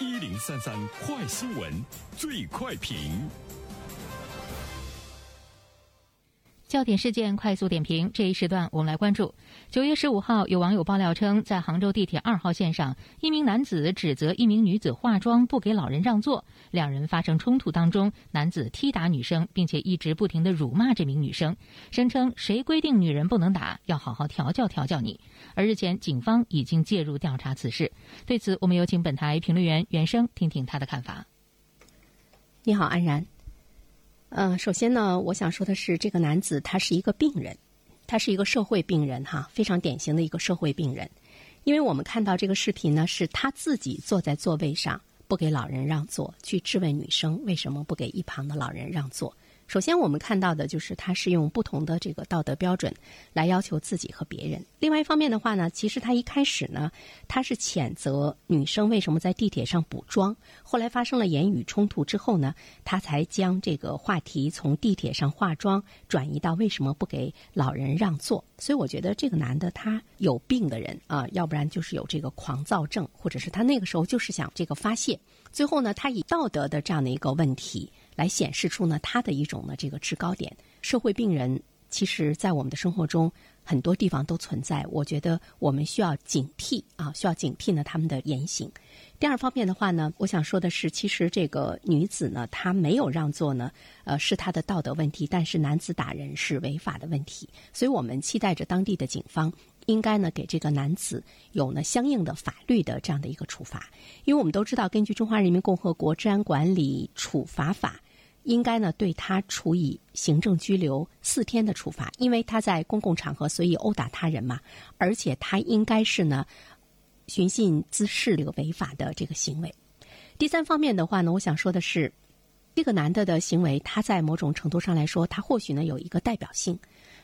一零三三快新闻，最快评。焦点事件快速点评，这一时段我们来关注。九月十五号，有网友爆料称，在杭州地铁二号线上，一名男子指责一名女子化妆不给老人让座，两人发生冲突当中，男子踢打女生，并且一直不停的辱骂这名女生，声称谁规定女人不能打，要好好调教调教你。而日前，警方已经介入调查此事。对此，我们有请本台评论员袁生听听他的看法。你好，安然。呃，首先呢，我想说的是，这个男子他是一个病人，他是一个社会病人哈，非常典型的一个社会病人。因为我们看到这个视频呢，是他自己坐在座位上不给老人让座，去质问女生为什么不给一旁的老人让座。首先，我们看到的就是他是用不同的这个道德标准来要求自己和别人。另外一方面的话呢，其实他一开始呢，他是谴责女生为什么在地铁上补妆。后来发生了言语冲突之后呢，他才将这个话题从地铁上化妆转移到为什么不给老人让座。所以我觉得这个男的他有病的人啊，要不然就是有这个狂躁症，或者是他那个时候就是想这个发泄。最后呢，他以道德的这样的一个问题。来显示出呢他的一种呢这个制高点。社会病人其实，在我们的生活中很多地方都存在。我觉得我们需要警惕啊，需要警惕呢他们的言行。第二方面的话呢，我想说的是，其实这个女子呢，她没有让座呢，呃，是她的道德问题；但是男子打人是违法的问题。所以我们期待着当地的警方应该呢给这个男子有呢相应的法律的这样的一个处罚。因为我们都知道，根据《中华人民共和国治安管理处罚法》。应该呢对他处以行政拘留四天的处罚，因为他在公共场合随意殴打他人嘛，而且他应该是呢寻衅滋事这个违法的这个行为。第三方面的话呢，我想说的是，这个男的的行为，他在某种程度上来说，他或许呢有一个代表性。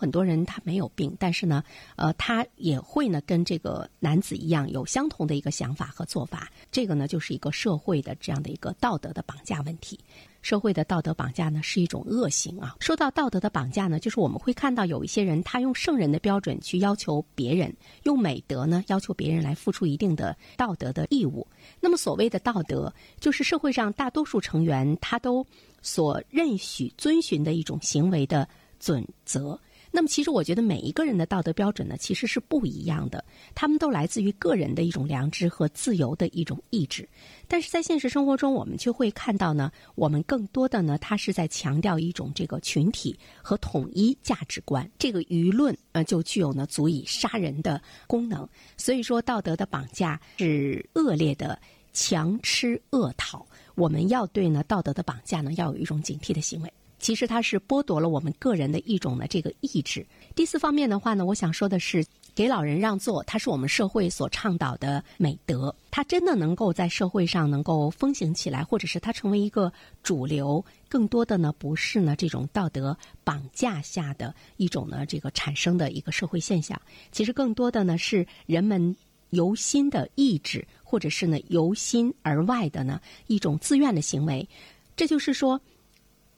很多人他没有病，但是呢，呃，他也会呢跟这个男子一样有相同的一个想法和做法。这个呢就是一个社会的这样的一个道德的绑架问题。社会的道德绑架呢是一种恶行啊。说到道德的绑架呢，就是我们会看到有一些人他用圣人的标准去要求别人，用美德呢要求别人来付出一定的道德的义务。那么所谓的道德，就是社会上大多数成员他都所认许遵循的一种行为的准则。那么，其实我觉得每一个人的道德标准呢，其实是不一样的。他们都来自于个人的一种良知和自由的一种意志。但是在现实生活中，我们却会看到呢，我们更多的呢，它是在强调一种这个群体和统一价值观。这个舆论呃，就具有呢足以杀人的功能。所以说，道德的绑架是恶劣的强吃恶讨。我们要对呢道德的绑架呢，要有一种警惕的行为。其实它是剥夺了我们个人的一种呢这个意志。第四方面的话呢，我想说的是，给老人让座，它是我们社会所倡导的美德。它真的能够在社会上能够风行起来，或者是它成为一个主流，更多的呢不是呢这种道德绑架下的一种呢这个产生的一个社会现象。其实更多的呢是人们由心的意志，或者是呢由心而外的呢一种自愿的行为。这就是说。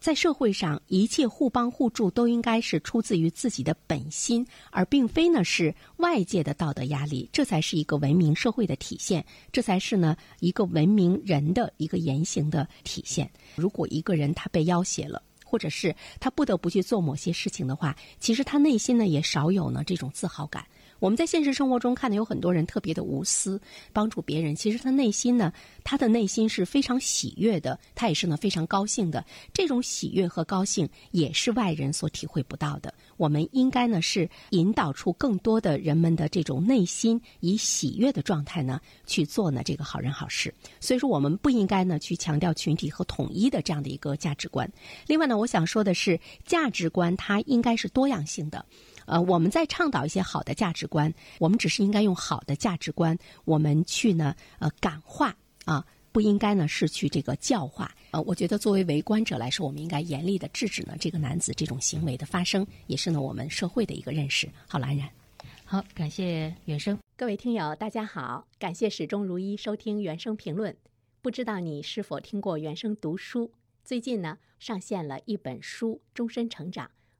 在社会上，一切互帮互助都应该是出自于自己的本心，而并非呢是外界的道德压力。这才是一个文明社会的体现，这才是呢一个文明人的一个言行的体现。如果一个人他被要挟了，或者是他不得不去做某些事情的话，其实他内心呢也少有呢这种自豪感。我们在现实生活中看到有很多人特别的无私，帮助别人。其实他内心呢，他的内心是非常喜悦的，他也是呢非常高兴的。这种喜悦和高兴也是外人所体会不到的。我们应该呢是引导出更多的人们的这种内心以喜悦的状态呢去做呢这个好人好事。所以说，我们不应该呢去强调群体和统一的这样的一个价值观。另外呢，我想说的是，价值观它应该是多样性的。呃，我们在倡导一些好的价值观，我们只是应该用好的价值观，我们去呢，呃，感化啊，不应该呢是去这个教化。呃，我觉得作为围观者来说，我们应该严厉的制止呢这个男子这种行为的发生，也是呢我们社会的一个认识。好了，安然，好，感谢原生。各位听友，大家好，感谢始终如一收听原生评论。不知道你是否听过原生读书？最近呢上线了一本书《终身成长》。